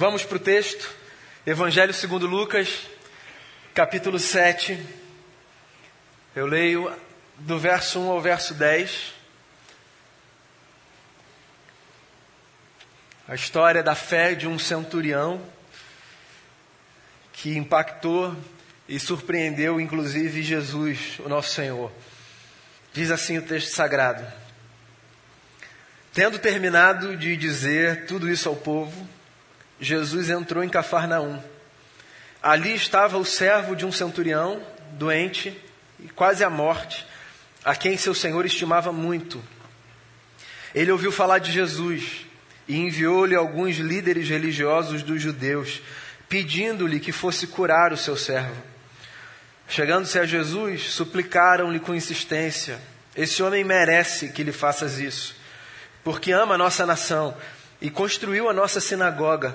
Vamos para o texto, Evangelho segundo Lucas, capítulo 7. Eu leio do verso 1 ao verso 10. A história da fé de um centurião que impactou e surpreendeu inclusive Jesus, o nosso Senhor. Diz assim o texto sagrado: Tendo terminado de dizer tudo isso ao povo, Jesus entrou em Cafarnaum. Ali estava o servo de um centurião, doente e quase à morte, a quem seu senhor estimava muito. Ele ouviu falar de Jesus e enviou-lhe alguns líderes religiosos dos judeus, pedindo-lhe que fosse curar o seu servo. Chegando-se a Jesus, suplicaram-lhe com insistência: Esse homem merece que lhe faças isso, porque ama a nossa nação e construiu a nossa sinagoga.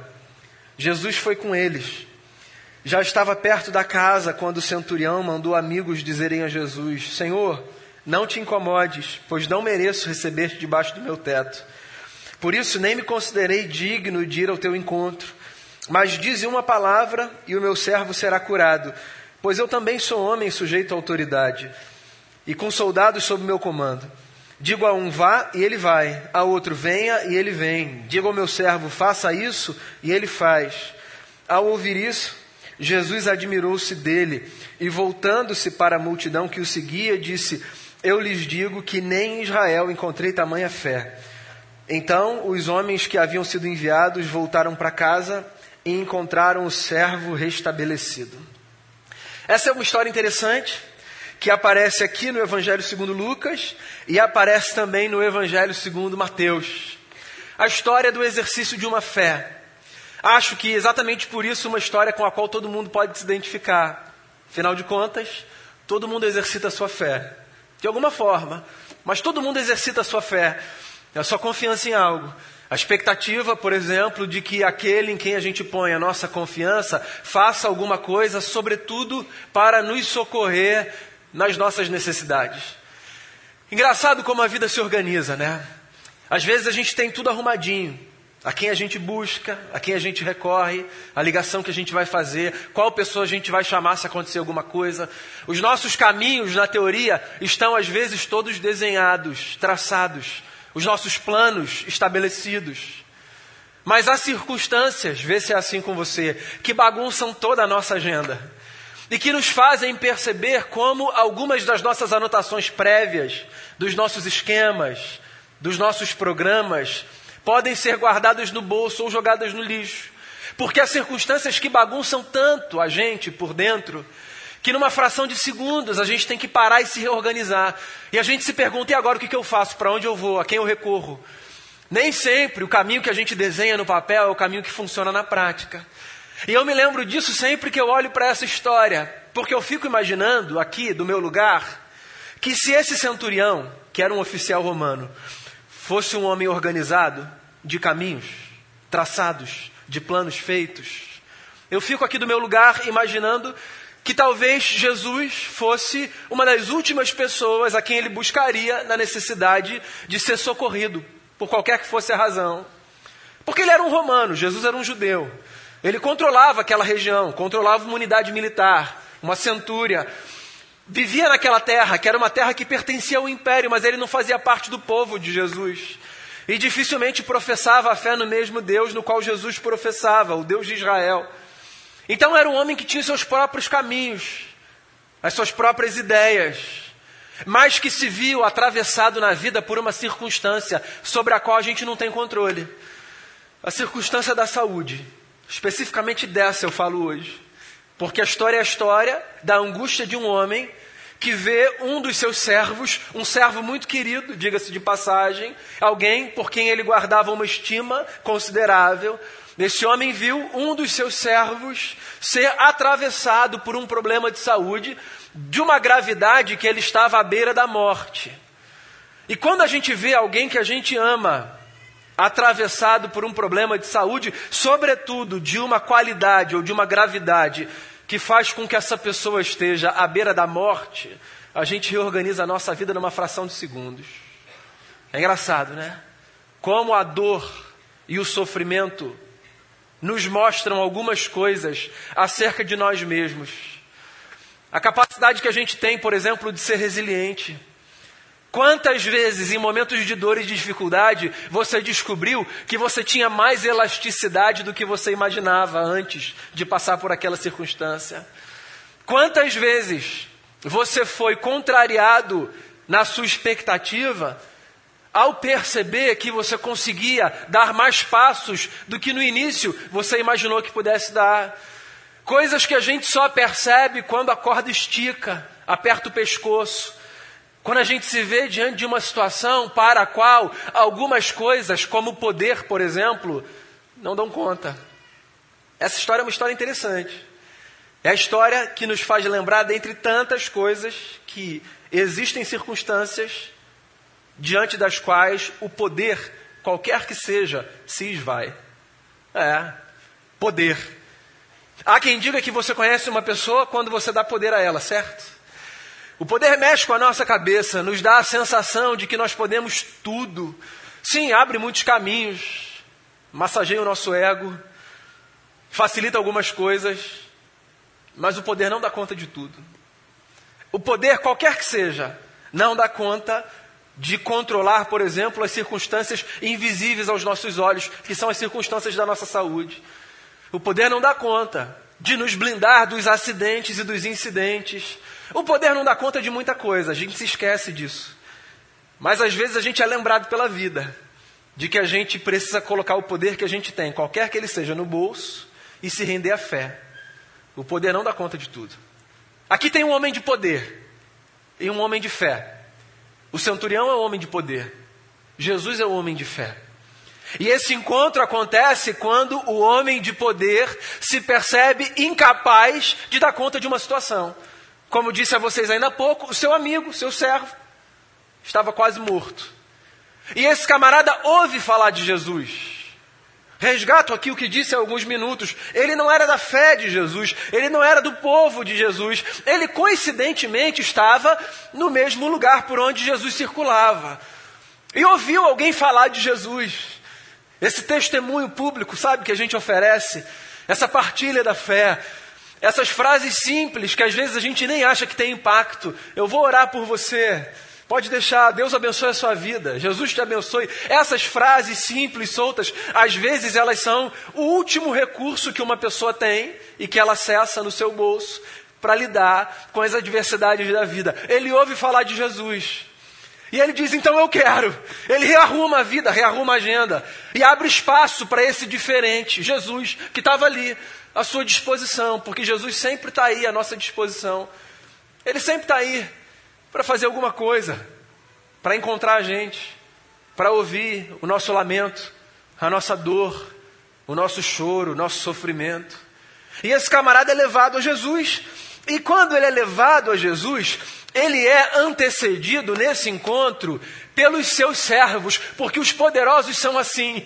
Jesus foi com eles. Já estava perto da casa quando o centurião mandou amigos dizerem a Jesus: Senhor, não te incomodes, pois não mereço receber-te debaixo do meu teto. Por isso nem me considerei digno de ir ao teu encontro. Mas dize uma palavra e o meu servo será curado pois eu também sou homem sujeito à autoridade, e com soldados sob meu comando. Digo a um vá e ele vai, a outro venha e ele vem. Digo ao meu servo faça isso e ele faz. Ao ouvir isso, Jesus admirou-se dele e, voltando-se para a multidão que o seguia, disse: Eu lhes digo que nem em Israel encontrei tamanha fé. Então os homens que haviam sido enviados voltaram para casa e encontraram o servo restabelecido. Essa é uma história interessante que aparece aqui no Evangelho segundo Lucas e aparece também no Evangelho segundo Mateus. A história do exercício de uma fé. Acho que exatamente por isso uma história com a qual todo mundo pode se identificar. Afinal de contas, todo mundo exercita a sua fé. De alguma forma. Mas todo mundo exercita a sua fé. A sua confiança em algo. A expectativa, por exemplo, de que aquele em quem a gente põe a nossa confiança faça alguma coisa, sobretudo para nos socorrer nas nossas necessidades. Engraçado como a vida se organiza, né? Às vezes a gente tem tudo arrumadinho. A quem a gente busca, a quem a gente recorre, a ligação que a gente vai fazer, qual pessoa a gente vai chamar se acontecer alguma coisa. Os nossos caminhos, na teoria, estão às vezes todos desenhados, traçados os nossos planos estabelecidos. Mas há circunstâncias, vê se é assim com você, que bagunçam toda a nossa agenda e que nos fazem perceber como algumas das nossas anotações prévias, dos nossos esquemas, dos nossos programas, podem ser guardadas no bolso ou jogadas no lixo. Porque há circunstâncias que bagunçam tanto a gente por dentro que numa fração de segundos a gente tem que parar e se reorganizar. E a gente se pergunta: e agora o que, eu faço? Para onde eu vou? A quem eu recorro? Nem sempre o caminho que a gente desenha no papel é o caminho que funciona na prática. E eu me lembro disso sempre que eu olho para essa história, porque eu fico imaginando aqui do meu lugar que se esse centurião, que era um oficial romano, fosse um homem organizado, de caminhos traçados, de planos feitos, eu fico aqui do meu lugar imaginando que talvez Jesus fosse uma das últimas pessoas a quem ele buscaria na necessidade de ser socorrido, por qualquer que fosse a razão. Porque ele era um romano, Jesus era um judeu. Ele controlava aquela região, controlava uma unidade militar, uma centúria. Vivia naquela terra, que era uma terra que pertencia ao império, mas ele não fazia parte do povo de Jesus. E dificilmente professava a fé no mesmo Deus no qual Jesus professava, o Deus de Israel. Então era um homem que tinha seus próprios caminhos, as suas próprias ideias, mas que se viu atravessado na vida por uma circunstância sobre a qual a gente não tem controle. A circunstância da saúde. Especificamente dessa eu falo hoje. Porque a história é a história da angústia de um homem que vê um dos seus servos, um servo muito querido, diga-se de passagem, alguém por quem ele guardava uma estima considerável, esse homem viu um dos seus servos ser atravessado por um problema de saúde, de uma gravidade que ele estava à beira da morte. E quando a gente vê alguém que a gente ama atravessado por um problema de saúde, sobretudo de uma qualidade ou de uma gravidade que faz com que essa pessoa esteja à beira da morte, a gente reorganiza a nossa vida numa fração de segundos. É engraçado, né? Como a dor e o sofrimento nos mostram algumas coisas acerca de nós mesmos. A capacidade que a gente tem, por exemplo, de ser resiliente. Quantas vezes, em momentos de dor e de dificuldade, você descobriu que você tinha mais elasticidade do que você imaginava antes de passar por aquela circunstância? Quantas vezes você foi contrariado na sua expectativa ao perceber que você conseguia dar mais passos do que no início você imaginou que pudesse dar? Coisas que a gente só percebe quando a corda estica, aperta o pescoço. Quando a gente se vê diante de uma situação para a qual algumas coisas, como o poder, por exemplo, não dão conta. Essa história é uma história interessante. É a história que nos faz lembrar, dentre tantas coisas, que existem circunstâncias diante das quais o poder, qualquer que seja, se esvai. É, poder. Há quem diga que você conhece uma pessoa quando você dá poder a ela, certo? O poder mexe com a nossa cabeça, nos dá a sensação de que nós podemos tudo. Sim, abre muitos caminhos, massageia o nosso ego, facilita algumas coisas, mas o poder não dá conta de tudo. O poder, qualquer que seja, não dá conta de controlar, por exemplo, as circunstâncias invisíveis aos nossos olhos, que são as circunstâncias da nossa saúde. O poder não dá conta de nos blindar dos acidentes e dos incidentes. O poder não dá conta de muita coisa, a gente se esquece disso. Mas às vezes a gente é lembrado pela vida de que a gente precisa colocar o poder que a gente tem, qualquer que ele seja, no bolso e se render à fé. O poder não dá conta de tudo. Aqui tem um homem de poder e um homem de fé. O centurião é o homem de poder. Jesus é o homem de fé. E esse encontro acontece quando o homem de poder se percebe incapaz de dar conta de uma situação. Como disse a vocês ainda há pouco, o seu amigo, seu servo, estava quase morto. E esse camarada ouve falar de Jesus. Resgato aqui o que disse há alguns minutos. Ele não era da fé de Jesus, ele não era do povo de Jesus. Ele coincidentemente estava no mesmo lugar por onde Jesus circulava. E ouviu alguém falar de Jesus. Esse testemunho público, sabe, que a gente oferece, essa partilha da fé, essas frases simples que às vezes a gente nem acha que tem impacto. Eu vou orar por você. Pode deixar, Deus abençoe a sua vida, Jesus te abençoe. Essas frases simples, soltas, às vezes elas são o último recurso que uma pessoa tem e que ela acessa no seu bolso para lidar com as adversidades da vida. Ele ouve falar de Jesus. E ele diz: então eu quero. Ele rearruma a vida, rearruma a agenda. E abre espaço para esse diferente, Jesus, que estava ali, à sua disposição, porque Jesus sempre está aí à nossa disposição. Ele sempre está aí para fazer alguma coisa, para encontrar a gente, para ouvir o nosso lamento, a nossa dor, o nosso choro, o nosso sofrimento. E esse camarada é levado a Jesus. E quando ele é levado a Jesus, ele é antecedido nesse encontro pelos seus servos, porque os poderosos são assim.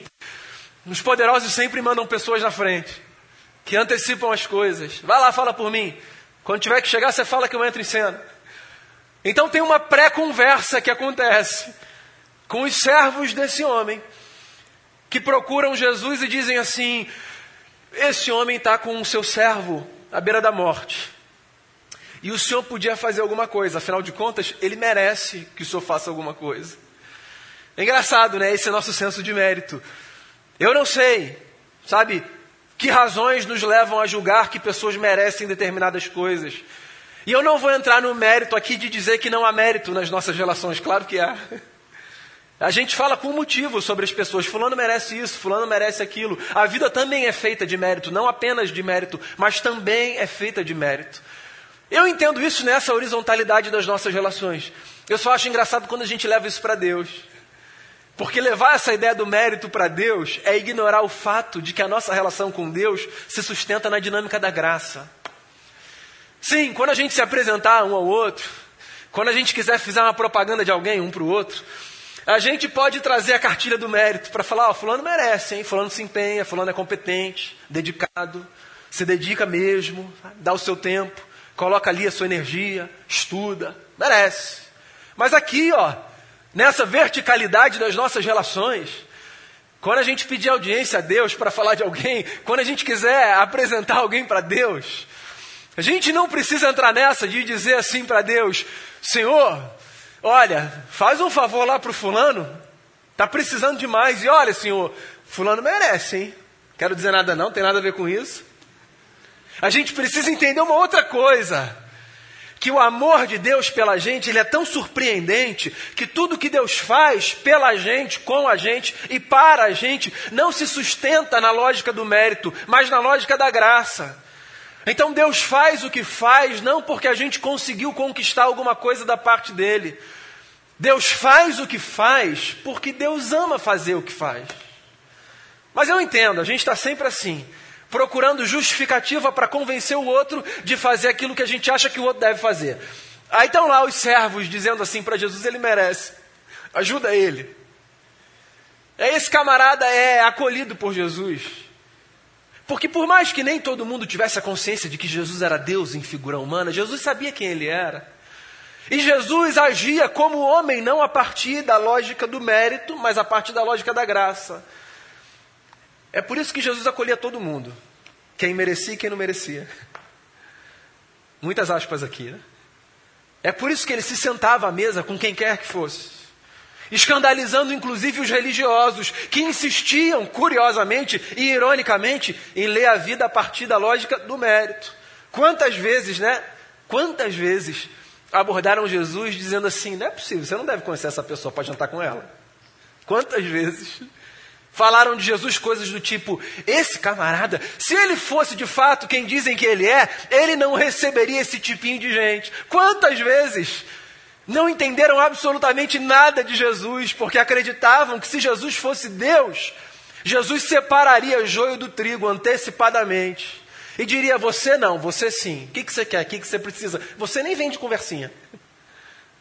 Os poderosos sempre mandam pessoas na frente, que antecipam as coisas. Vai lá, fala por mim. Quando tiver que chegar, você fala que eu entro em cena. Então tem uma pré-conversa que acontece com os servos desse homem, que procuram Jesus e dizem assim: Esse homem está com o seu servo à beira da morte. E o senhor podia fazer alguma coisa, afinal de contas, ele merece que o senhor faça alguma coisa. É engraçado, né? Esse é nosso senso de mérito. Eu não sei, sabe, que razões nos levam a julgar que pessoas merecem determinadas coisas. E eu não vou entrar no mérito aqui de dizer que não há mérito nas nossas relações, claro que há. A gente fala com motivo sobre as pessoas. Fulano merece isso, fulano merece aquilo. A vida também é feita de mérito, não apenas de mérito, mas também é feita de mérito. Eu entendo isso nessa horizontalidade das nossas relações. Eu só acho engraçado quando a gente leva isso para Deus. Porque levar essa ideia do mérito para Deus é ignorar o fato de que a nossa relação com Deus se sustenta na dinâmica da graça. Sim, quando a gente se apresentar um ao outro, quando a gente quiser fazer uma propaganda de alguém um para o outro, a gente pode trazer a cartilha do mérito para falar, ó, fulano merece, hein? Fulano se empenha, fulano é competente, dedicado, se dedica mesmo, dá o seu tempo, coloca ali a sua energia, estuda, merece. Mas aqui, ó, nessa verticalidade das nossas relações, quando a gente pedir audiência a Deus para falar de alguém, quando a gente quiser apresentar alguém para Deus, a gente não precisa entrar nessa de dizer assim para Deus: Senhor, olha, faz um favor lá para o fulano, está precisando demais, e olha, Senhor, fulano merece, hein? Quero dizer nada não, tem nada a ver com isso. A gente precisa entender uma outra coisa que o amor de Deus pela gente, ele é tão surpreendente que tudo que Deus faz pela gente, com a gente e para a gente, não se sustenta na lógica do mérito, mas na lógica da graça. Então Deus faz o que faz não porque a gente conseguiu conquistar alguma coisa da parte dele. Deus faz o que faz porque Deus ama fazer o que faz. Mas eu entendo, a gente está sempre assim procurando justificativa para convencer o outro de fazer aquilo que a gente acha que o outro deve fazer. Aí estão lá os servos dizendo assim para Jesus: ele merece, ajuda ele. Aí esse camarada é acolhido por Jesus. Porque por mais que nem todo mundo tivesse a consciência de que Jesus era Deus em figura humana, Jesus sabia quem ele era. E Jesus agia como homem, não a partir da lógica do mérito, mas a partir da lógica da graça. É por isso que Jesus acolhia todo mundo, quem merecia e quem não merecia. Muitas aspas aqui, né? É por isso que ele se sentava à mesa com quem quer que fosse, escandalizando inclusive os religiosos que insistiam, curiosamente e ironicamente, em ler a vida a partir da lógica do mérito. Quantas vezes, né? Quantas vezes abordaram Jesus dizendo assim: não é possível, você não deve conhecer essa pessoa para jantar com ela. Quantas vezes Falaram de Jesus coisas do tipo: esse camarada, se ele fosse de fato quem dizem que ele é, ele não receberia esse tipinho de gente. Quantas vezes não entenderam absolutamente nada de Jesus, porque acreditavam que se Jesus fosse Deus, Jesus separaria joio do trigo antecipadamente. E diria: Você não, você sim. O que, que você quer? O que, que você precisa? Você nem vem de conversinha.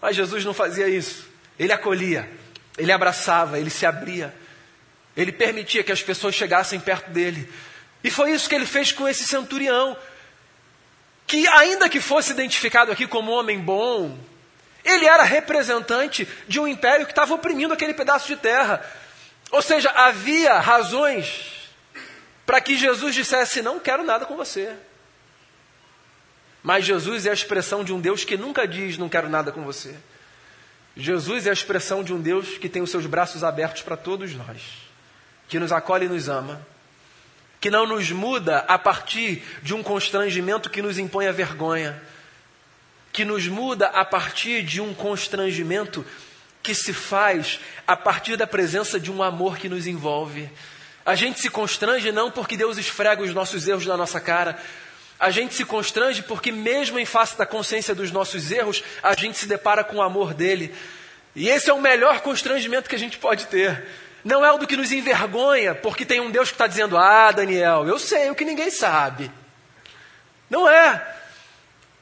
Mas Jesus não fazia isso. Ele acolhia, ele abraçava, ele se abria. Ele permitia que as pessoas chegassem perto dele. E foi isso que ele fez com esse centurião, que, ainda que fosse identificado aqui como homem bom, ele era representante de um império que estava oprimindo aquele pedaço de terra. Ou seja, havia razões para que Jesus dissesse: Não quero nada com você. Mas Jesus é a expressão de um Deus que nunca diz: Não quero nada com você. Jesus é a expressão de um Deus que tem os seus braços abertos para todos nós que nos acolhe e nos ama, que não nos muda a partir de um constrangimento que nos impõe a vergonha, que nos muda a partir de um constrangimento que se faz a partir da presença de um amor que nos envolve. A gente se constrange não porque Deus esfrega os nossos erros na nossa cara. A gente se constrange porque, mesmo em face da consciência dos nossos erros, a gente se depara com o amor dele. E esse é o melhor constrangimento que a gente pode ter não é o do que nos envergonha, porque tem um Deus que está dizendo: Ah, Daniel, eu sei o que ninguém sabe. Não é.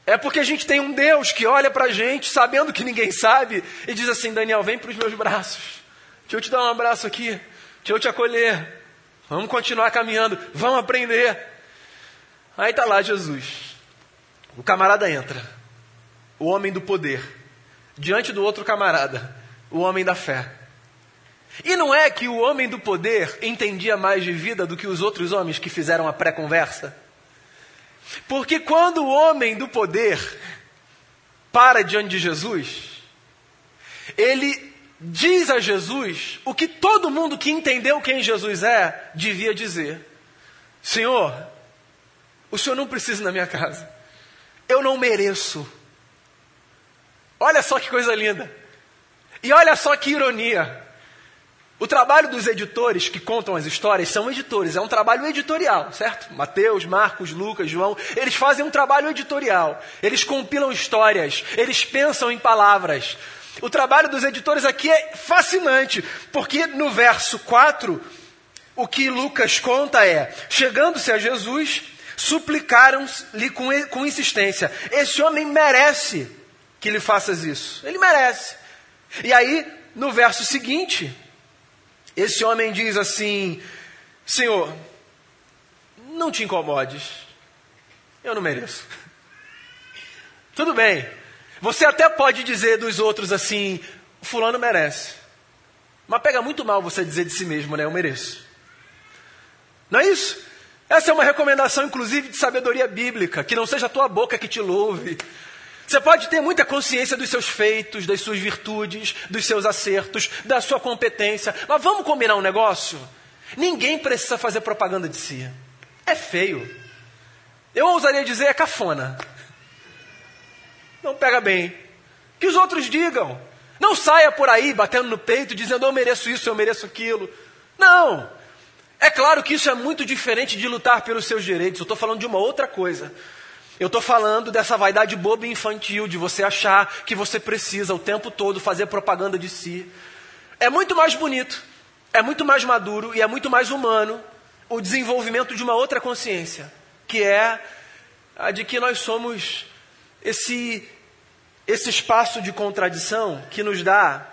É porque a gente tem um Deus que olha para a gente, sabendo que ninguém sabe, e diz assim: Daniel, vem para os meus braços. Deixa eu te dar um abraço aqui. Deixa eu te acolher. Vamos continuar caminhando. Vamos aprender. Aí está lá Jesus. O camarada entra. O homem do poder. Diante do outro camarada. O homem da fé. E não é que o homem do poder entendia mais de vida do que os outros homens que fizeram a pré-conversa? Porque quando o homem do poder para diante de Jesus, ele diz a Jesus o que todo mundo que entendeu quem Jesus é devia dizer: Senhor, o senhor não precisa na minha casa, eu não mereço. Olha só que coisa linda, e olha só que ironia. O trabalho dos editores que contam as histórias são editores, é um trabalho editorial, certo? Mateus, Marcos, Lucas, João, eles fazem um trabalho editorial. Eles compilam histórias, eles pensam em palavras. O trabalho dos editores aqui é fascinante, porque no verso 4, o que Lucas conta é: chegando-se a Jesus, suplicaram-lhe com, insistência: Esse homem merece que lhe faças isso. Ele merece. E aí, no verso seguinte, esse homem diz assim: Senhor, não te incomodes, eu não mereço. Tudo bem, você até pode dizer dos outros assim: Fulano merece. Mas pega muito mal você dizer de si mesmo, né? Eu mereço. Não é isso? Essa é uma recomendação, inclusive, de sabedoria bíblica, que não seja a tua boca que te louve. Você pode ter muita consciência dos seus feitos, das suas virtudes, dos seus acertos, da sua competência, mas vamos combinar um negócio? Ninguém precisa fazer propaganda de si. É feio. Eu ousaria dizer é cafona. Não pega bem. Que os outros digam. Não saia por aí batendo no peito dizendo eu mereço isso, eu mereço aquilo. Não. É claro que isso é muito diferente de lutar pelos seus direitos. Eu estou falando de uma outra coisa. Eu estou falando dessa vaidade boba e infantil de você achar que você precisa o tempo todo fazer propaganda de si. É muito mais bonito, é muito mais maduro e é muito mais humano o desenvolvimento de uma outra consciência, que é a de que nós somos esse esse espaço de contradição que nos dá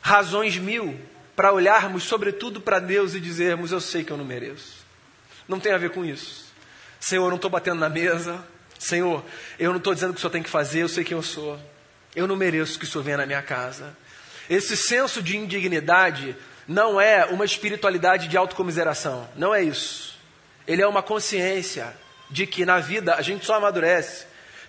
razões mil para olharmos sobretudo para Deus e dizermos: Eu sei que eu não mereço. Não tem a ver com isso. Senhor, eu não estou batendo na mesa. Senhor, eu não estou dizendo o que o Senhor tem que fazer, eu sei quem eu sou. Eu não mereço que o Senhor venha na minha casa. Esse senso de indignidade não é uma espiritualidade de autocomiseração. Não é isso. Ele é uma consciência de que na vida a gente só amadurece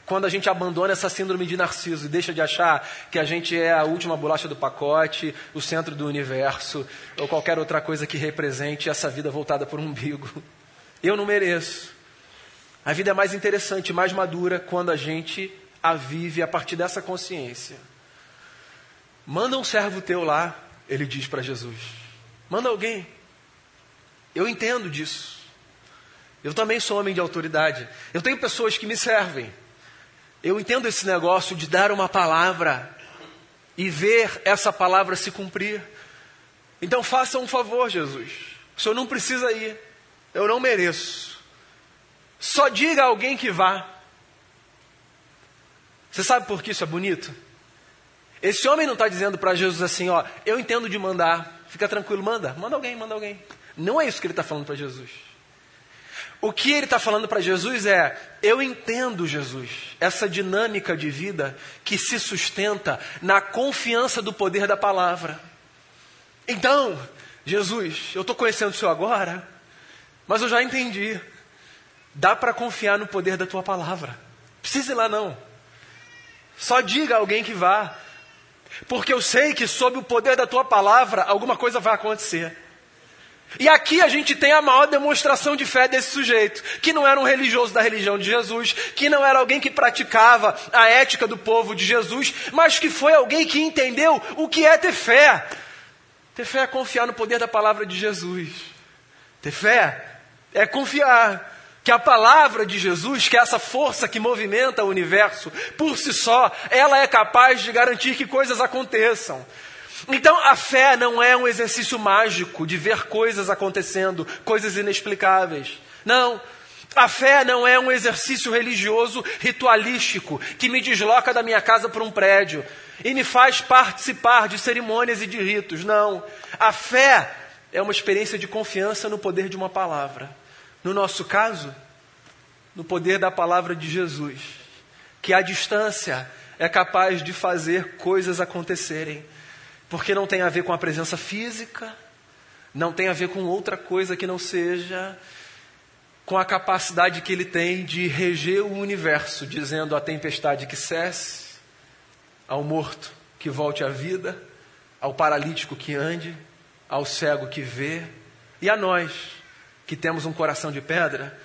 quando a gente abandona essa síndrome de narciso e deixa de achar que a gente é a última bolacha do pacote, o centro do universo, ou qualquer outra coisa que represente essa vida voltada por um umbigo. Eu não mereço. A vida é mais interessante, mais madura quando a gente a vive a partir dessa consciência. Manda um servo teu lá, ele diz para Jesus. Manda alguém. Eu entendo disso. Eu também sou homem de autoridade. Eu tenho pessoas que me servem. Eu entendo esse negócio de dar uma palavra e ver essa palavra se cumprir. Então faça um favor, Jesus. O senhor não precisa ir. Eu não mereço. Só diga a alguém que vá. Você sabe por que isso é bonito? Esse homem não está dizendo para Jesus assim, ó, eu entendo de mandar, fica tranquilo, manda, manda alguém, manda alguém. Não é isso que ele está falando para Jesus. O que ele está falando para Jesus é: eu entendo, Jesus, essa dinâmica de vida que se sustenta na confiança do poder da palavra. Então, Jesus, eu estou conhecendo o Senhor agora, mas eu já entendi. Dá para confiar no poder da tua palavra. Precisa ir lá não. Só diga a alguém que vá. Porque eu sei que sob o poder da tua palavra alguma coisa vai acontecer. E aqui a gente tem a maior demonstração de fé desse sujeito, que não era um religioso da religião de Jesus, que não era alguém que praticava a ética do povo de Jesus, mas que foi alguém que entendeu o que é ter fé. Ter fé é confiar no poder da palavra de Jesus. Ter fé é confiar que a palavra de Jesus, que é essa força que movimenta o universo, por si só, ela é capaz de garantir que coisas aconteçam. Então a fé não é um exercício mágico de ver coisas acontecendo, coisas inexplicáveis. Não. A fé não é um exercício religioso ritualístico que me desloca da minha casa para um prédio e me faz participar de cerimônias e de ritos. Não. A fé é uma experiência de confiança no poder de uma palavra. No nosso caso, no poder da palavra de Jesus, que à distância é capaz de fazer coisas acontecerem porque não tem a ver com a presença física, não tem a ver com outra coisa que não seja com a capacidade que ele tem de reger o universo, dizendo à tempestade que cesse, ao morto que volte à vida, ao paralítico que ande, ao cego que vê, e a nós, que temos um coração de pedra,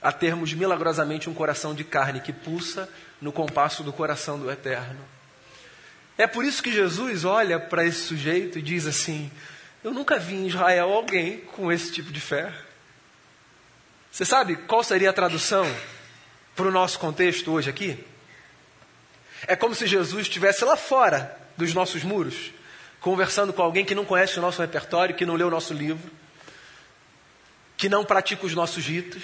a termos milagrosamente um coração de carne que pulsa no compasso do coração do Eterno. É por isso que Jesus olha para esse sujeito e diz assim: Eu nunca vi em Israel alguém com esse tipo de fé. Você sabe qual seria a tradução para o nosso contexto hoje aqui? É como se Jesus estivesse lá fora dos nossos muros, conversando com alguém que não conhece o nosso repertório, que não leu o nosso livro, que não pratica os nossos ritos,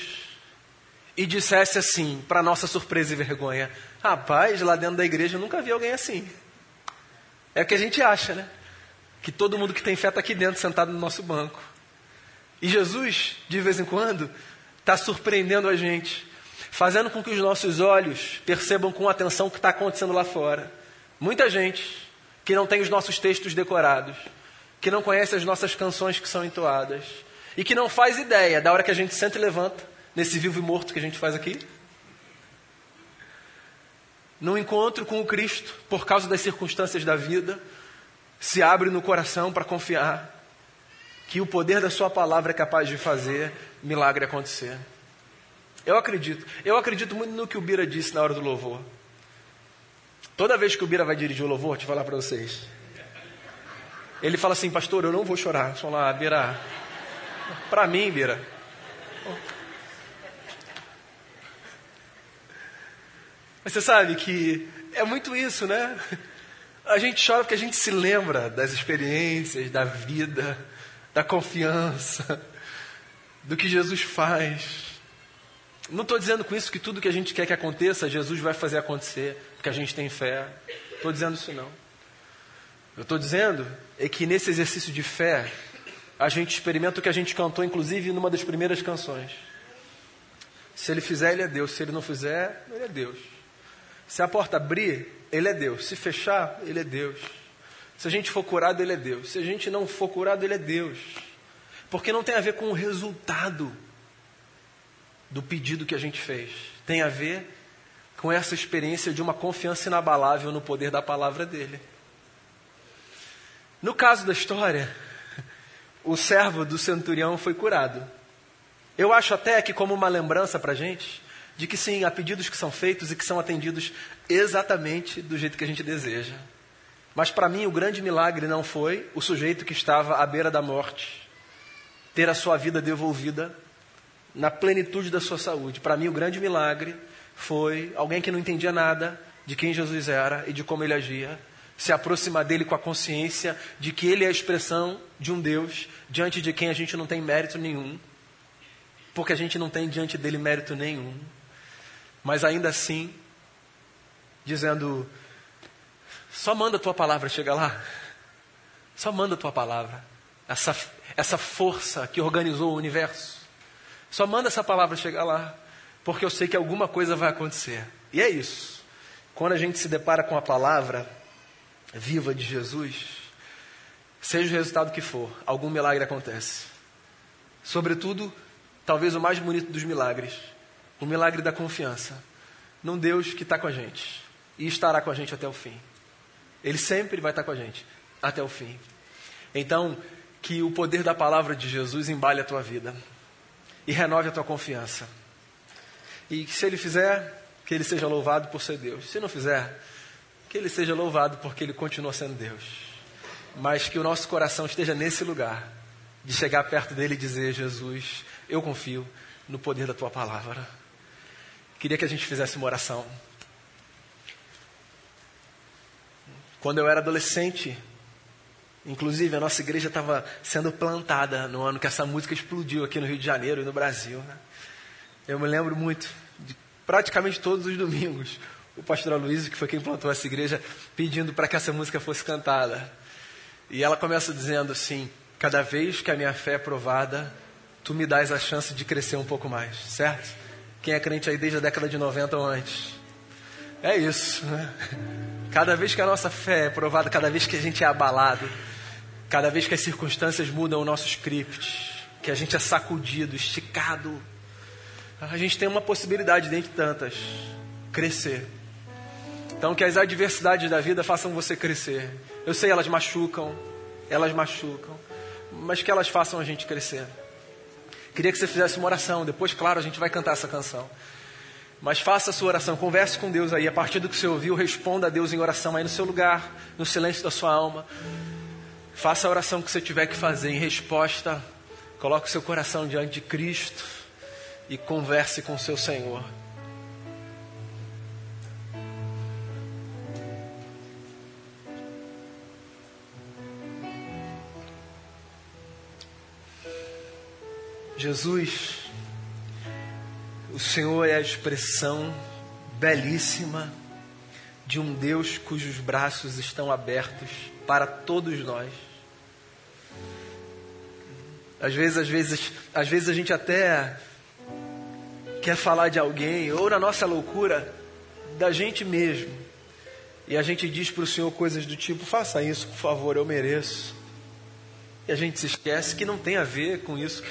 e dissesse assim, para nossa surpresa e vergonha: Rapaz, lá dentro da igreja eu nunca vi alguém assim. É o que a gente acha, né? Que todo mundo que tem fé está aqui dentro, sentado no nosso banco. E Jesus, de vez em quando, está surpreendendo a gente, fazendo com que os nossos olhos percebam com atenção o que está acontecendo lá fora. Muita gente que não tem os nossos textos decorados, que não conhece as nossas canções que são entoadas e que não faz ideia da hora que a gente senta e levanta, nesse vivo e morto que a gente faz aqui. No encontro com o Cristo, por causa das circunstâncias da vida, se abre no coração para confiar que o poder da Sua palavra é capaz de fazer milagre acontecer. Eu acredito. Eu acredito muito no que o Bira disse na hora do louvor. Toda vez que o Bira vai dirigir o louvor, te falar para vocês. Ele fala assim, pastor, eu não vou chorar. Eu falo, ah, Bira, para mim, Bira. Mas você sabe que é muito isso, né? A gente chora porque a gente se lembra das experiências, da vida, da confiança, do que Jesus faz. Não estou dizendo com isso que tudo que a gente quer que aconteça, Jesus vai fazer acontecer, porque a gente tem fé. Estou dizendo isso não. Eu estou dizendo é que nesse exercício de fé, a gente experimenta o que a gente cantou, inclusive, numa das primeiras canções. Se ele fizer, ele é Deus. Se ele não fizer, ele é Deus. Se a porta abrir, ele é Deus. Se fechar, ele é Deus. Se a gente for curado, ele é Deus. Se a gente não for curado, ele é Deus. Porque não tem a ver com o resultado do pedido que a gente fez. Tem a ver com essa experiência de uma confiança inabalável no poder da palavra dele. No caso da história, o servo do centurião foi curado. Eu acho até que, como uma lembrança para a gente, de que sim, há pedidos que são feitos e que são atendidos exatamente do jeito que a gente deseja. Mas para mim, o grande milagre não foi o sujeito que estava à beira da morte ter a sua vida devolvida na plenitude da sua saúde. Para mim, o grande milagre foi alguém que não entendia nada de quem Jesus era e de como ele agia, se aproximar dele com a consciência de que ele é a expressão de um Deus diante de quem a gente não tem mérito nenhum, porque a gente não tem diante dele mérito nenhum, mas ainda assim, dizendo: só manda a tua palavra chegar lá, só manda a tua palavra, essa, essa força que organizou o universo, só manda essa palavra chegar lá, porque eu sei que alguma coisa vai acontecer, e é isso. Quando a gente se depara com a palavra, viva de Jesus, seja o resultado que for, algum milagre acontece. Sobretudo, talvez o mais bonito dos milagres, o milagre da confiança num Deus que está com a gente e estará com a gente até o fim. Ele sempre vai estar com a gente até o fim. Então, que o poder da palavra de Jesus embale a tua vida e renove a tua confiança. E que se ele fizer, que ele seja louvado por ser Deus. Se não fizer, que Ele seja louvado porque Ele continua sendo Deus. Mas que o nosso coração esteja nesse lugar, de chegar perto dele e dizer: Jesus, eu confio no poder da tua palavra. Queria que a gente fizesse uma oração. Quando eu era adolescente, inclusive a nossa igreja estava sendo plantada no ano que essa música explodiu aqui no Rio de Janeiro e no Brasil. Né? Eu me lembro muito de praticamente todos os domingos o pastor Aloysio, que foi quem plantou essa igreja, pedindo para que essa música fosse cantada. E ela começa dizendo assim: Cada vez que a minha fé é provada, tu me dás a chance de crescer um pouco mais, certo? Quem é crente aí desde a década de 90 ou antes? É isso, né? Cada vez que a nossa fé é provada, cada vez que a gente é abalado, cada vez que as circunstâncias mudam o nosso script, que a gente é sacudido, esticado, a gente tem uma possibilidade dentre tantas: crescer. Então, que as adversidades da vida façam você crescer. Eu sei, elas machucam, elas machucam, mas que elas façam a gente crescer. Queria que você fizesse uma oração, depois, claro, a gente vai cantar essa canção. Mas faça a sua oração, converse com Deus aí. A partir do que você ouviu, responda a Deus em oração aí no seu lugar, no silêncio da sua alma. Faça a oração que você tiver que fazer em resposta. Coloque o seu coração diante de Cristo e converse com o seu Senhor. Jesus, o Senhor é a expressão belíssima de um Deus cujos braços estão abertos para todos nós. Às vezes, às vezes, às vezes a gente até quer falar de alguém, ou na nossa loucura, da gente mesmo. E a gente diz para o Senhor coisas do tipo: faça isso, por favor, eu mereço. E a gente se esquece que não tem a ver com isso.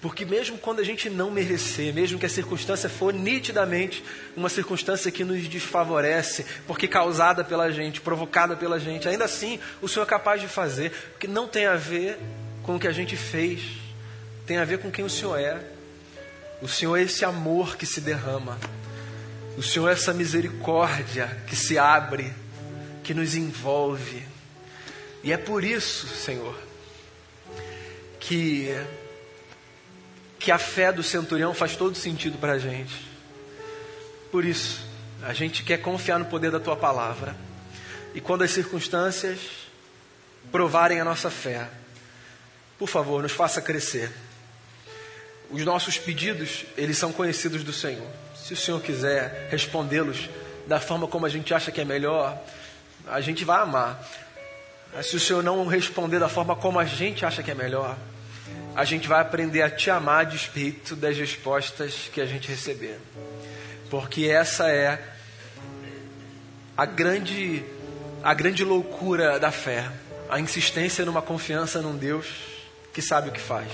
Porque mesmo quando a gente não merecer, mesmo que a circunstância for nitidamente uma circunstância que nos desfavorece, porque causada pela gente, provocada pela gente, ainda assim o Senhor é capaz de fazer, porque não tem a ver com o que a gente fez, tem a ver com quem o Senhor é. O Senhor é esse amor que se derrama, o Senhor é essa misericórdia que se abre, que nos envolve. E é por isso, Senhor, que que a fé do centurião faz todo sentido para a gente. Por isso, a gente quer confiar no poder da tua palavra. E quando as circunstâncias provarem a nossa fé, por favor, nos faça crescer. Os nossos pedidos, eles são conhecidos do Senhor. Se o Senhor quiser respondê-los da forma como a gente acha que é melhor, a gente vai amar. Mas se o Senhor não responder da forma como a gente acha que é melhor, a gente vai aprender a te amar a despeito das respostas que a gente receber. Porque essa é a grande a grande loucura da fé, a insistência numa confiança num Deus que sabe o que faz.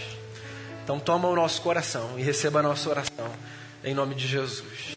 Então toma o nosso coração e receba a nossa oração em nome de Jesus.